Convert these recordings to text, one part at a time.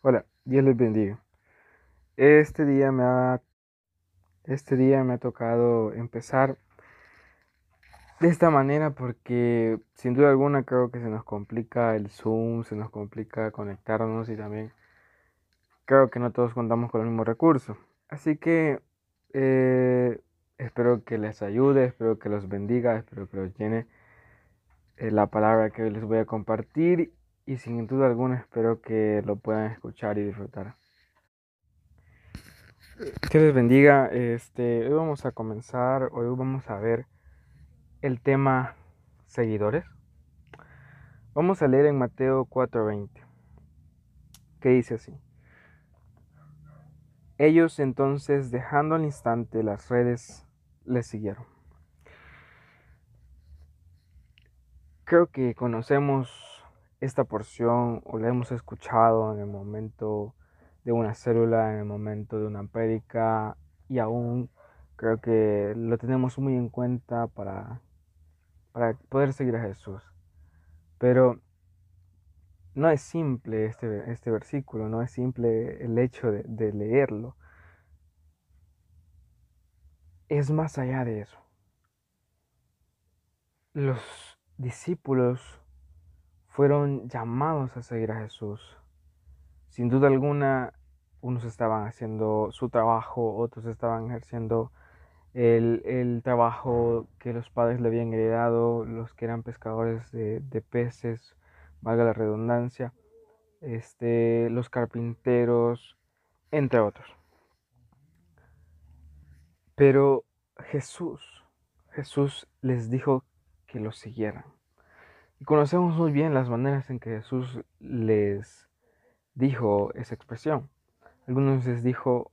Hola, Dios les bendiga. Este día me ha, este día me ha tocado empezar de esta manera porque sin duda alguna creo que se nos complica el Zoom, se nos complica conectarnos y también creo que no todos contamos con el mismo recurso. Así que eh, espero que les ayude, espero que los bendiga, espero que los llene eh, la palabra que les voy a compartir y sin duda alguna espero que lo puedan escuchar y disfrutar. Que les bendiga. Este, hoy vamos a comenzar, hoy vamos a ver el tema seguidores. Vamos a leer en Mateo 4:20, que dice así. Ellos entonces, dejando al instante las redes, le siguieron. Creo que conocemos esta porción o la hemos escuchado en el momento de una célula, en el momento de una prédica y aún creo que lo tenemos muy en cuenta para, para poder seguir a Jesús. Pero no es simple este, este versículo, no es simple el hecho de, de leerlo. Es más allá de eso. Los discípulos fueron llamados a seguir a Jesús. Sin duda alguna, unos estaban haciendo su trabajo, otros estaban ejerciendo el, trabajo que los padres le habían heredado, los que eran pescadores de, peces, valga la redundancia, este, los carpinteros, entre otros. Pero Jesús, Jesús les dijo que lo siguieran. Y conocemos muy bien las maneras en que Jesús les dijo esa expresión. Algunos les dijo,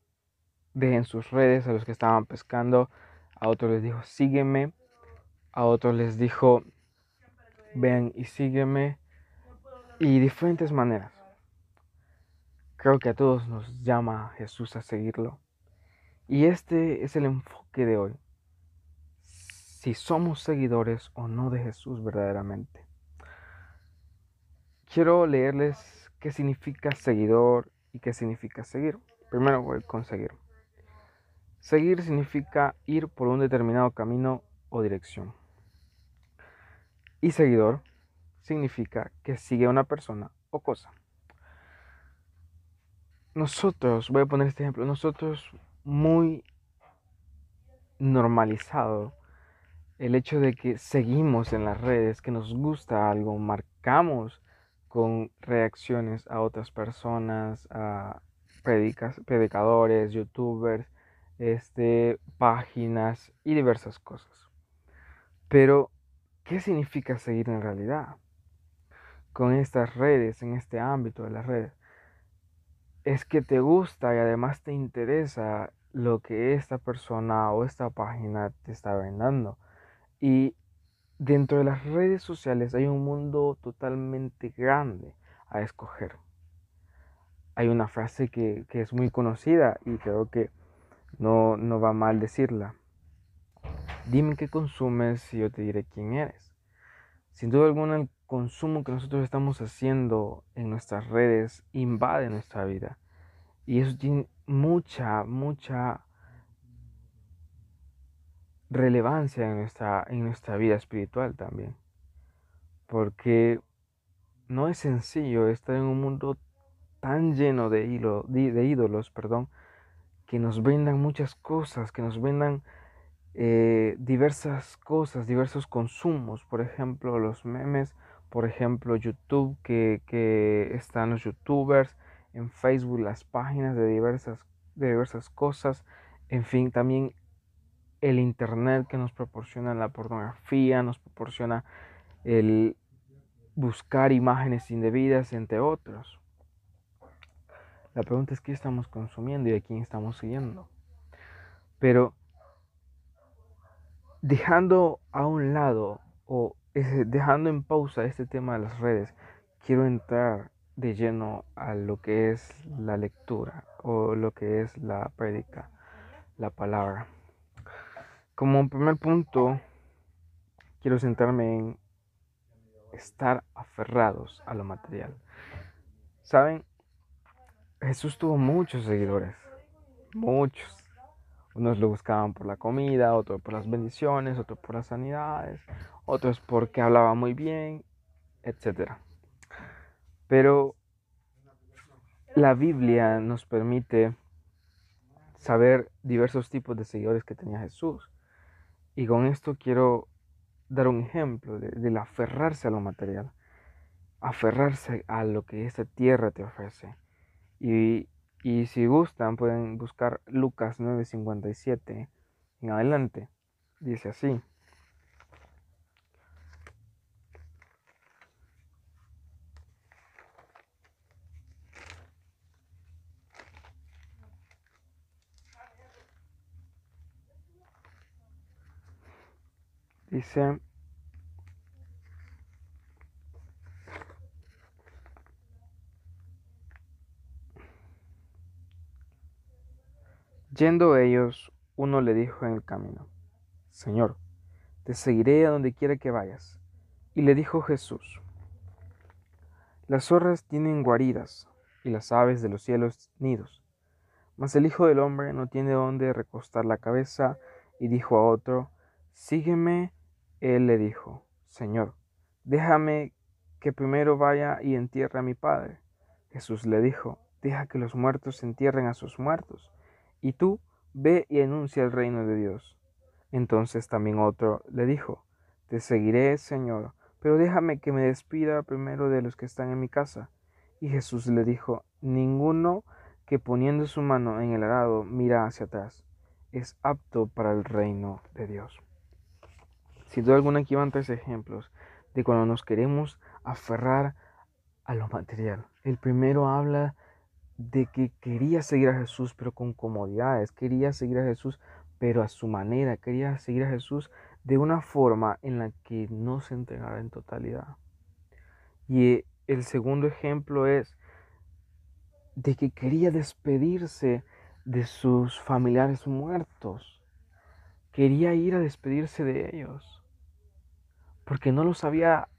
dejen sus redes a los que estaban pescando, a otros les dijo, sígueme, a otros les dijo, ven y sígueme, y diferentes maneras. Creo que a todos nos llama Jesús a seguirlo. Y este es el enfoque de hoy. Si somos seguidores o no de Jesús verdaderamente. Quiero leerles qué significa seguidor y qué significa seguir. Primero voy con seguir. Seguir significa ir por un determinado camino o dirección. Y seguidor significa que sigue a una persona o cosa. Nosotros, voy a poner este ejemplo, nosotros muy normalizado el hecho de que seguimos en las redes, que nos gusta algo, marcamos con reacciones a otras personas, a predicadores, youtubers, este, páginas y diversas cosas. Pero, ¿qué significa seguir en realidad? Con estas redes, en este ámbito de las redes. Es que te gusta y además te interesa lo que esta persona o esta página te está brindando. Y Dentro de las redes sociales hay un mundo totalmente grande a escoger. Hay una frase que, es muy conocida y creo que no, no va mal decirla. Dime qué consumes y yo te diré quién eres. Sin duda alguna el consumo que nosotros estamos haciendo en nuestras redes invade nuestra vida. Y eso tiene mucha, mucha relevancia en nuestra, en nuestra vida espiritual también. Porque no es sencillo estar en un mundo tan lleno de, ídolos, perdón, que nos brindan muchas cosas, que nos brindan eh, diversas cosas, diversos consumos, por ejemplo, los memes, por ejemplo, YouTube, que, que están los youtubers, en Facebook las páginas de diversas, de diversas cosas, en fin, también el Internet que nos proporciona la pornografía, nos proporciona el buscar imágenes indebidas, entre otros. La pregunta es qué estamos consumiendo y a quién estamos siguiendo. Pero dejando a un lado o dejando en pausa este tema de las redes, quiero entrar de lleno a lo que es la lectura o lo que es la prédica, la palabra. Como primer punto, quiero centrarme en estar aferrados a lo material. Saben, Jesús tuvo muchos seguidores, muchos. Unos lo buscaban por la comida, otros por las bendiciones, otros por las sanidades, otros porque hablaba muy bien, etc. Pero la Biblia nos permite saber diversos tipos de seguidores que tenía Jesús. Y con esto quiero dar un ejemplo del aferrarse a lo material, aferrarse a lo que esta tierra te ofrece. Y, y si gustan, pueden buscar Lucas 9:57 en adelante. Dice así. Dice, yendo ellos, uno le dijo en el camino, Señor, te seguiré a donde quiera que vayas. Y le dijo Jesús, las zorras tienen guaridas y las aves de los cielos nidos, mas el Hijo del Hombre no tiene donde recostar la cabeza. Y dijo a otro, Sígueme él le dijo, Señor, déjame que primero vaya y entierre a mi padre. Jesús le dijo, deja que los muertos entierren a sus muertos, y tú ve y anuncia el reino de Dios. Entonces también otro le dijo, te seguiré, Señor, pero déjame que me despida primero de los que están en mi casa. Y Jesús le dijo, ninguno que poniendo su mano en el arado mira hacia atrás, es apto para el reino de Dios. Sin duda alguna aquí van tres ejemplos de cuando nos queremos aferrar a lo material. El primero habla de que quería seguir a Jesús pero con comodidades, quería seguir a Jesús pero a su manera, quería seguir a Jesús de una forma en la que no se entregara en totalidad. Y el segundo ejemplo es de que quería despedirse de sus familiares muertos. Quería ir a despedirse de ellos porque no los había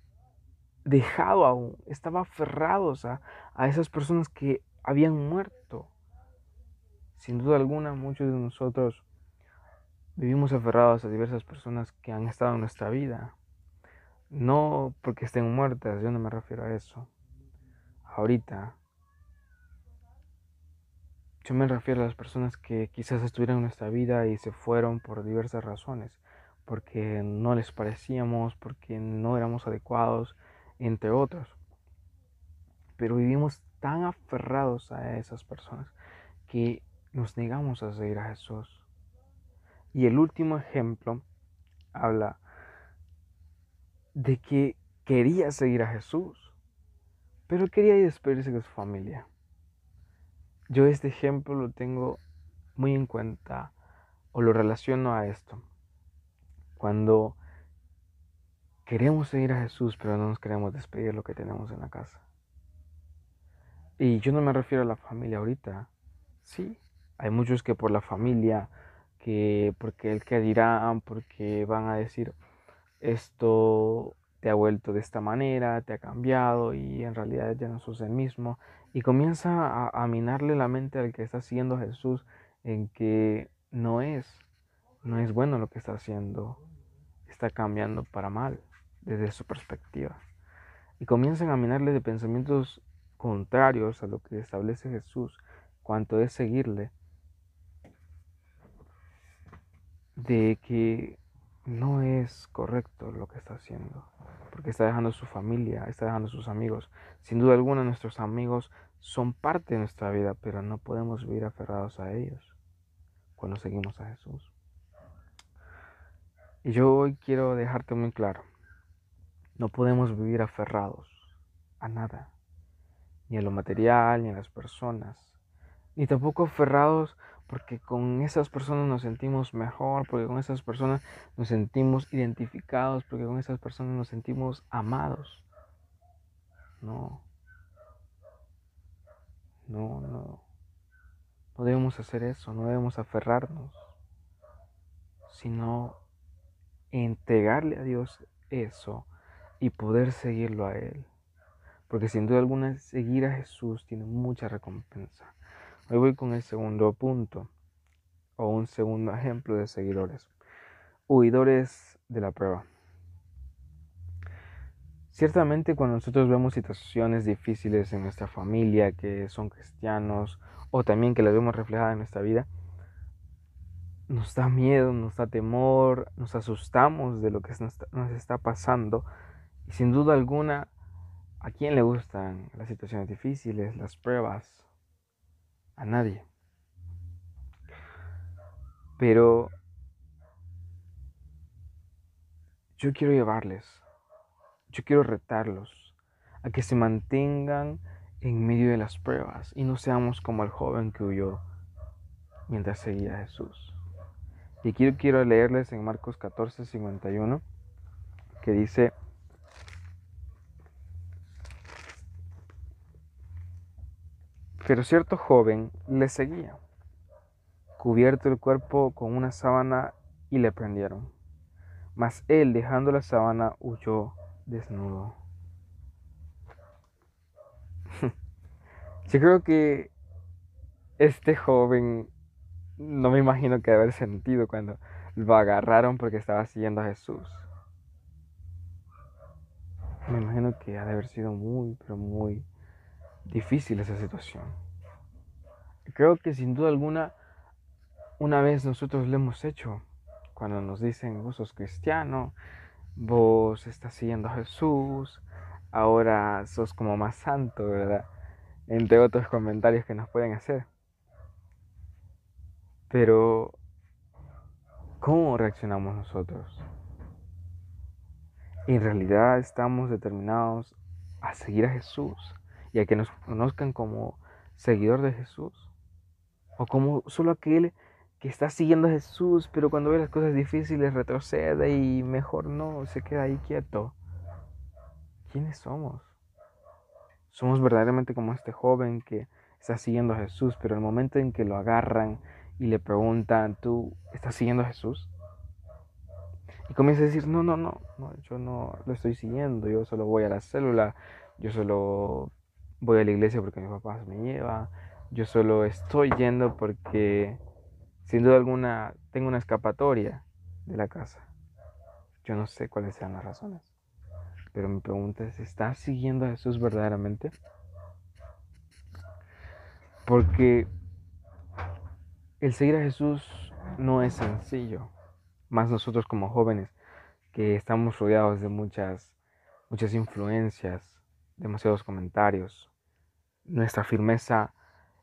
dejado aún, estaba aferrados a, a esas personas que habían muerto. Sin duda alguna, muchos de nosotros vivimos aferrados a diversas personas que han estado en nuestra vida. No porque estén muertas, yo no me refiero a eso. Ahorita, yo me refiero a las personas que quizás estuvieron en nuestra vida y se fueron por diversas razones porque no les parecíamos, porque no éramos adecuados, entre otros. Pero vivimos tan aferrados a esas personas que nos negamos a seguir a Jesús. Y el último ejemplo habla de que quería seguir a Jesús, pero quería despedirse de su familia. Yo este ejemplo lo tengo muy en cuenta o lo relaciono a esto. Cuando queremos seguir a Jesús, pero no nos queremos despedir de lo que tenemos en la casa. Y yo no me refiero a la familia ahorita. Sí, hay muchos que por la familia, que porque el que dirán, porque van a decir esto te ha vuelto de esta manera, te ha cambiado y en realidad ya no sos el mismo. Y comienza a, a minarle la mente al que está siguiendo a Jesús en que no es, no es bueno lo que está haciendo, está cambiando para mal desde su perspectiva. Y comienzan a minarle de pensamientos contrarios a lo que establece Jesús, cuanto es seguirle, de que no es correcto lo que está haciendo, porque está dejando su familia, está dejando sus amigos. Sin duda alguna nuestros amigos son parte de nuestra vida, pero no podemos vivir aferrados a ellos cuando seguimos a Jesús. Y yo hoy quiero dejarte muy claro, no podemos vivir aferrados a nada, ni a lo material, ni a las personas, ni tampoco aferrados porque con esas personas nos sentimos mejor, porque con esas personas nos sentimos identificados, porque con esas personas nos sentimos amados. No, no, no. No debemos hacer eso, no debemos aferrarnos, sino entregarle a Dios eso y poder seguirlo a Él. porque sin duda alguna seguir a Jesús tiene mucha recompensa. Hoy voy con el segundo punto, o un segundo ejemplo de seguidores. Huidores de la prueba. Ciertamente cuando nosotros vemos situaciones difíciles en nuestra familia, que son cristianos, o también que las vemos reflejadas en nuestra vida, nos da miedo, nos da temor, nos asustamos de lo que nos está pasando. Y sin duda alguna, ¿a quién le gustan las situaciones difíciles, las pruebas? A nadie. Pero yo quiero llevarles yo quiero retarlos a que se mantengan en medio de las pruebas y no seamos como el joven que huyó mientras seguía a Jesús. Y aquí quiero leerles en Marcos 14, 51, que dice, pero cierto joven le seguía, cubierto el cuerpo con una sábana y le prendieron. Mas él, dejando la sábana, huyó desnudo. Yo creo que este joven no me imagino que haber sentido cuando lo agarraron porque estaba siguiendo a Jesús. Me imagino que ha de haber sido muy, pero muy difícil esa situación. Creo que sin duda alguna, una vez nosotros lo hemos hecho, cuando nos dicen, vos sos cristiano, vos estás siguiendo a Jesús, ahora sos como más santo, ¿verdad? Entre otros comentarios que nos pueden hacer. Pero, ¿cómo reaccionamos nosotros? En realidad estamos determinados a seguir a Jesús y a que nos conozcan como seguidor de Jesús. O como solo aquel que está siguiendo a Jesús, pero cuando ve las cosas difíciles retrocede y mejor no, se queda ahí quieto. ¿Quiénes somos? Somos verdaderamente como este joven que está siguiendo a Jesús, pero el momento en que lo agarran y le preguntan, ¿tú estás siguiendo a Jesús? Y comienza a decir, no, no, no, no, yo no lo estoy siguiendo, yo solo voy a la célula, yo solo voy a la iglesia porque mi papá me lleva, yo solo estoy yendo porque sin duda alguna, tengo una escapatoria de la casa. Yo no sé cuáles sean las razones. Pero mi pregunta es, ¿estás siguiendo a Jesús verdaderamente? Porque el seguir a Jesús no es sencillo. Más nosotros como jóvenes que estamos rodeados de muchas, muchas influencias, demasiados comentarios. Nuestra firmeza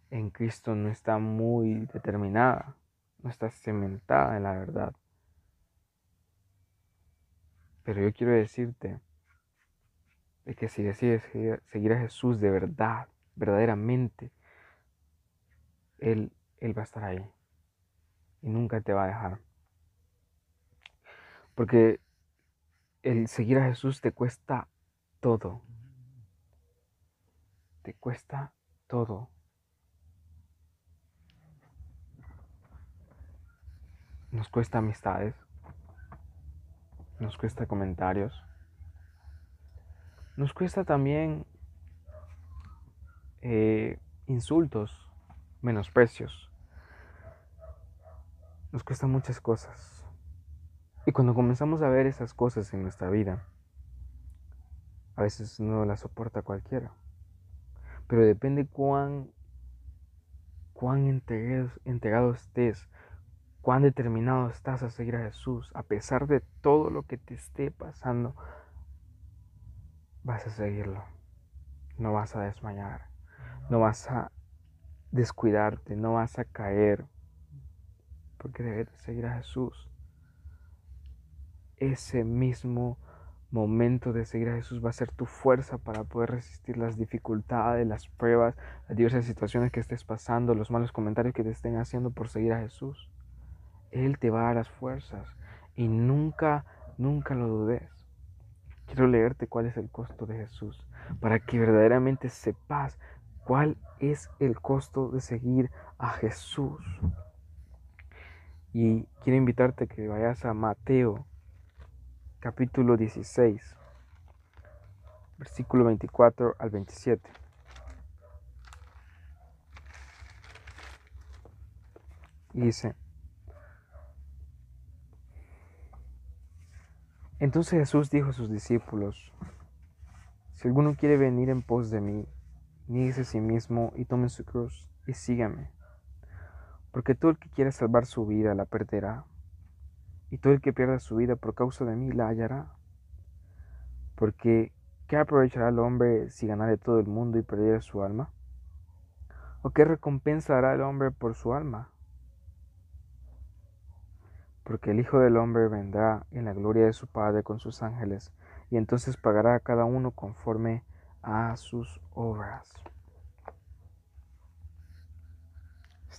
en Cristo no está muy determinada no está cementada en la verdad. Pero yo quiero decirte de que si decides seguir a Jesús de verdad, verdaderamente, Él, Él va a estar ahí y nunca te va a dejar. Porque el seguir a Jesús te cuesta todo. Te cuesta todo. Nos cuesta amistades. Nos cuesta comentarios. Nos cuesta también eh, insultos, menosprecios. Nos cuesta muchas cosas. Y cuando comenzamos a ver esas cosas en nuestra vida, a veces no las soporta cualquiera. Pero depende cuán, cuán entregado, entregado estés cuán determinado estás a seguir a Jesús, a pesar de todo lo que te esté pasando, vas a seguirlo. No vas a desmayar, no vas a descuidarte, no vas a caer, porque debes seguir a Jesús. Ese mismo momento de seguir a Jesús va a ser tu fuerza para poder resistir las dificultades, las pruebas, las diversas situaciones que estés pasando, los malos comentarios que te estén haciendo por seguir a Jesús. Él te va a dar las fuerzas y nunca, nunca lo dudes. Quiero leerte cuál es el costo de Jesús para que verdaderamente sepas cuál es el costo de seguir a Jesús. Y quiero invitarte a que vayas a Mateo capítulo 16, versículo 24 al 27. Y dice, entonces Jesús dijo a sus discípulos, si alguno quiere venir en pos de mí, nieguese a sí mismo y tome su cruz y sígame. Porque todo el que quiera salvar su vida la perderá, y todo el que pierda su vida por causa de mí la hallará. Porque, ¿qué aprovechará el hombre si ganare todo el mundo y perdiera su alma? ¿O qué recompensa dará el hombre por su alma? Porque el Hijo del Hombre vendrá en la gloria de su Padre con sus ángeles, y entonces pagará a cada uno conforme a sus obras.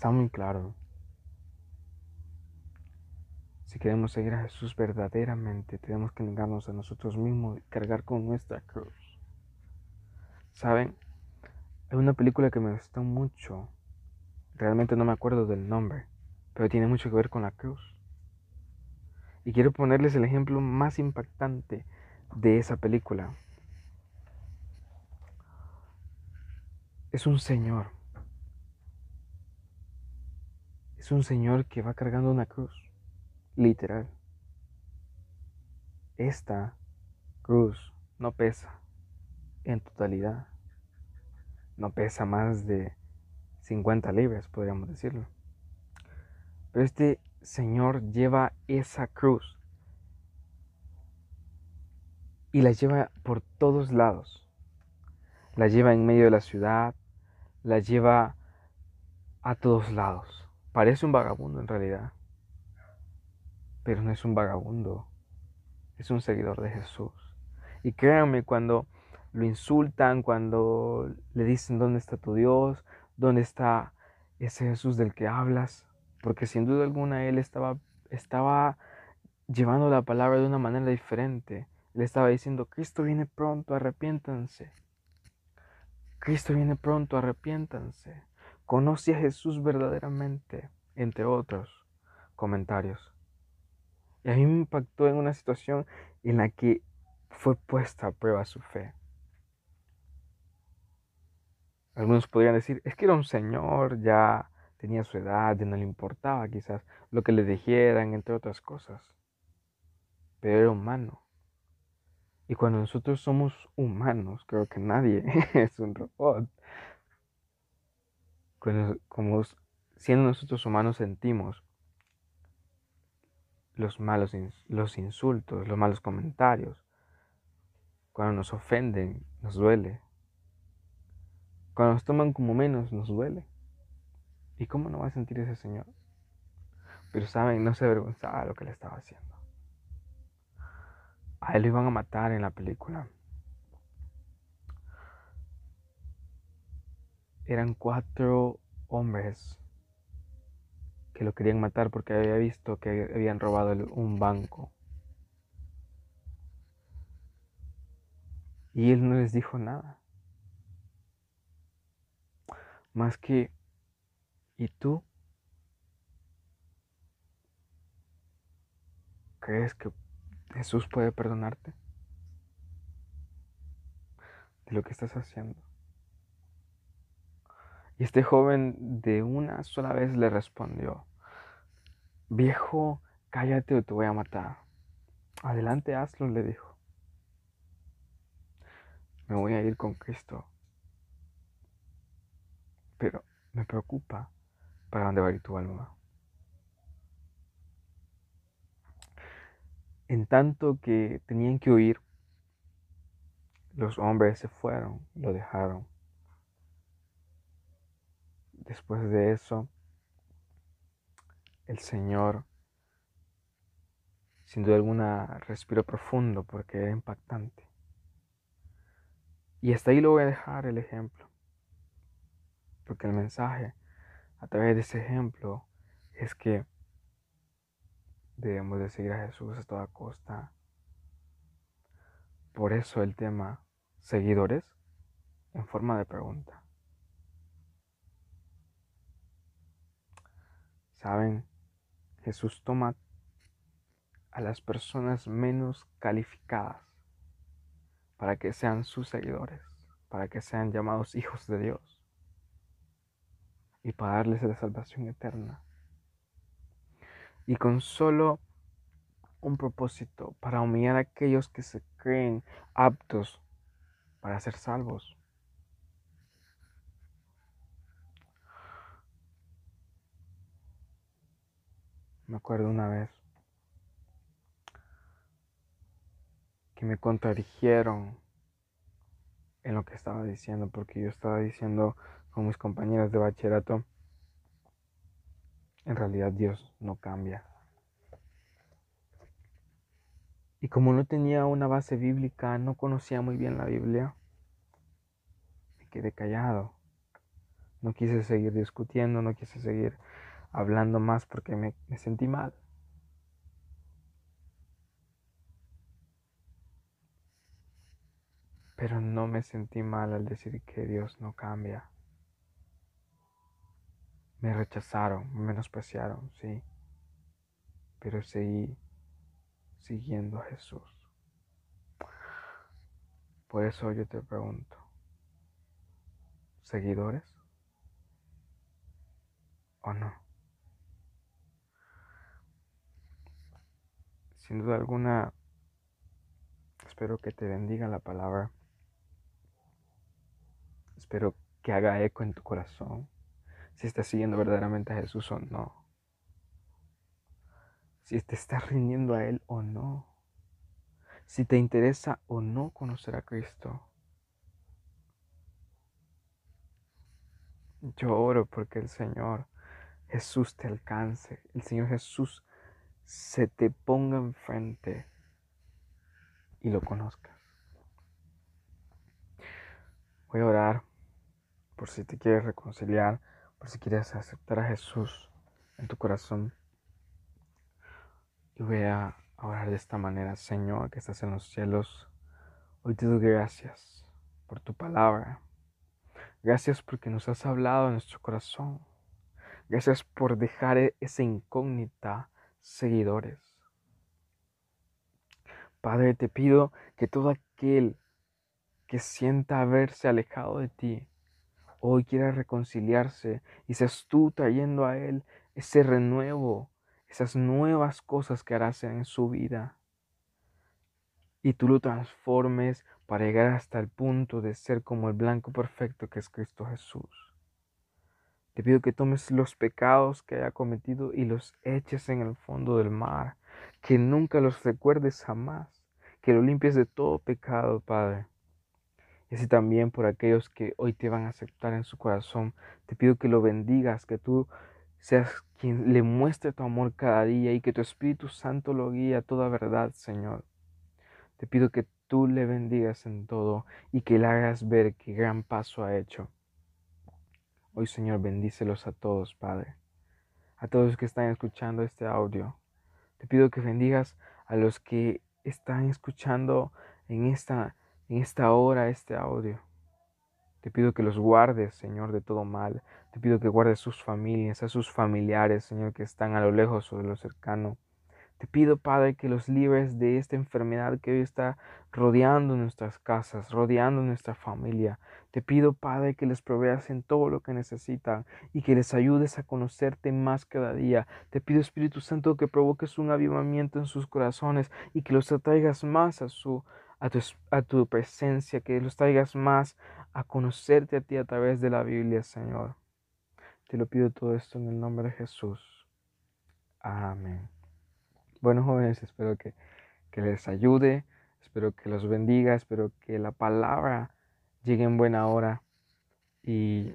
Está muy claro. Si queremos seguir a Jesús verdaderamente, tenemos que negarnos a nosotros mismos y cargar con nuestra cruz. ¿Saben? Hay una película que me gustó mucho. Realmente no me acuerdo del nombre, pero tiene mucho que ver con la cruz. Y quiero ponerles el ejemplo más impactante de esa película. Es un señor. Es un señor que va cargando una cruz, literal. Esta cruz no pesa en totalidad. No pesa más de 50 libras, podríamos decirlo. Pero este Señor lleva esa cruz y la lleva por todos lados. La lleva en medio de la ciudad, la lleva a todos lados. Parece un vagabundo en realidad, pero no es un vagabundo, es un seguidor de Jesús. Y créanme, cuando lo insultan, cuando le dicen dónde está tu Dios, dónde está ese Jesús del que hablas, porque sin duda alguna él estaba, estaba llevando la palabra de una manera diferente. Le estaba diciendo, Cristo viene pronto, arrepiéntanse. Cristo viene pronto, arrepiéntanse. Conoce a Jesús verdaderamente, entre otros comentarios. Y a mí me impactó en una situación en la que fue puesta a prueba su fe. Algunos podrían decir, es que era un señor ya tenía su edad, y no le importaba quizás lo que le dijeran, entre otras cosas. Pero era humano. Y cuando nosotros somos humanos, creo que nadie es un robot. Como siendo nosotros humanos sentimos los malos los insultos, los malos comentarios. Cuando nos ofenden, nos duele. Cuando nos toman como menos, nos duele. ¿Y cómo no va a sentir ese señor? Pero saben, no se avergonzaba de lo que le estaba haciendo. A él lo iban a matar en la película. Eran cuatro hombres que lo querían matar porque había visto que habían robado un banco. Y él no les dijo nada. Más que ¿Y tú? ¿Crees que Jesús puede perdonarte de lo que estás haciendo? Y este joven de una sola vez le respondió, viejo, cállate o te voy a matar. Adelante, hazlo, le dijo. Me voy a ir con Cristo. Pero me preocupa para dónde va a ir tu alma. En tanto que tenían que huir, los hombres se fueron, lo dejaron. Después de eso, el Señor, sin duda alguna, respiró profundo porque era impactante. Y hasta ahí lo voy a dejar el ejemplo, porque el mensaje a través de ese ejemplo es que debemos de seguir a Jesús a toda costa. Por eso el tema seguidores en forma de pregunta. Saben, Jesús toma a las personas menos calificadas, para que sean sus seguidores, para que sean llamados hijos de Dios y para darles la salvación eterna. Y con solo un propósito, para humillar a aquellos que se creen aptos para ser salvos. Me acuerdo una vez que me contradijeron en lo que estaba diciendo, porque yo estaba diciendo con mis compañeros de bachillerato, en realidad Dios no cambia. Y como no tenía una base bíblica, no conocía muy bien la Biblia, me quedé callado. No quise seguir discutiendo, no quise seguir hablando más porque me, sentí mal. Pero no me sentí mal al decir que Dios no cambia. Me rechazaron, me menospreciaron, sí. Pero seguí siguiendo a Jesús. Por eso yo te pregunto, ¿seguidores o no? Sin duda alguna, espero que te bendiga la palabra. Espero que haga eco en tu corazón si estás siguiendo verdaderamente a Jesús o no si te estás rindiendo a Él o no, si te interesa o no conocer a Cristo. Yo oro porque el Señor Jesús te alcance, el Señor Jesús se te ponga enfrente y lo conozcas. Voy a orar por si te quieres reconciliar, por si quieres aceptar a Jesús en tu corazón. Y voy a orar de esta manera, Señor, que estás en los cielos. Hoy te doy gracias por tu palabra. Gracias porque nos has hablado en nuestro corazón. Gracias por dejar e-, esa incógnita, seguidores. Padre, te pido que todo aquel que sienta haberse alejado de ti, hoy quiera reconciliarse y seas tú trayendo a él ese renuevo, esas nuevas cosas que harás en su vida. Y tú lo transformes para llegar hasta el punto de ser como el blanco perfecto que es Cristo Jesús. Te pido que tomes los pecados que haya cometido y los eches en el fondo del mar, que nunca los recuerdes jamás, que lo limpies de todo pecado, Padre. Y así también por aquellos que hoy te van a aceptar en su corazón, te pido que lo bendigas, que tú seas quien le muestre tu amor cada día y que tu Espíritu Santo lo guíe a toda verdad, Señor. Te pido que tú le bendigas en todo y que le hagas ver qué gran paso ha hecho. Hoy, Señor, bendícelos a todos, Padre. A todos los que están escuchando este audio. Te pido que bendigas a los que están escuchando en esta, en esta hora este audio. Te pido que los guardes, Señor, de todo mal. Te pido que guardes sus familias, a sus familiares, Señor, que están a lo lejos o de lo cercano. Te pido, Padre, que los libres de esta enfermedad que hoy está rodeando nuestras casas, rodeando nuestra familia. Te pido, Padre, que les proveas en todo lo que necesitan y que les ayudes a conocerte más cada día. Te pido, Espíritu Santo, que provoques un avivamiento en sus corazones y que los atraigas más a tu, a tu presencia, que los traigas más a conocerte a ti a través de la Biblia, Señor. Te lo pido todo esto en el nombre de Jesús. Amén. Bueno, jóvenes, espero que, que les ayude, espero que los bendiga, espero que la palabra llegue en buena hora y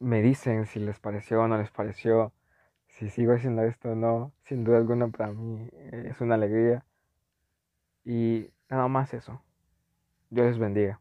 me dicen si les pareció o no les pareció, si sigo haciendo esto o no. Sin duda alguna para mí es una alegría. Y nada más eso. Dios les bendiga.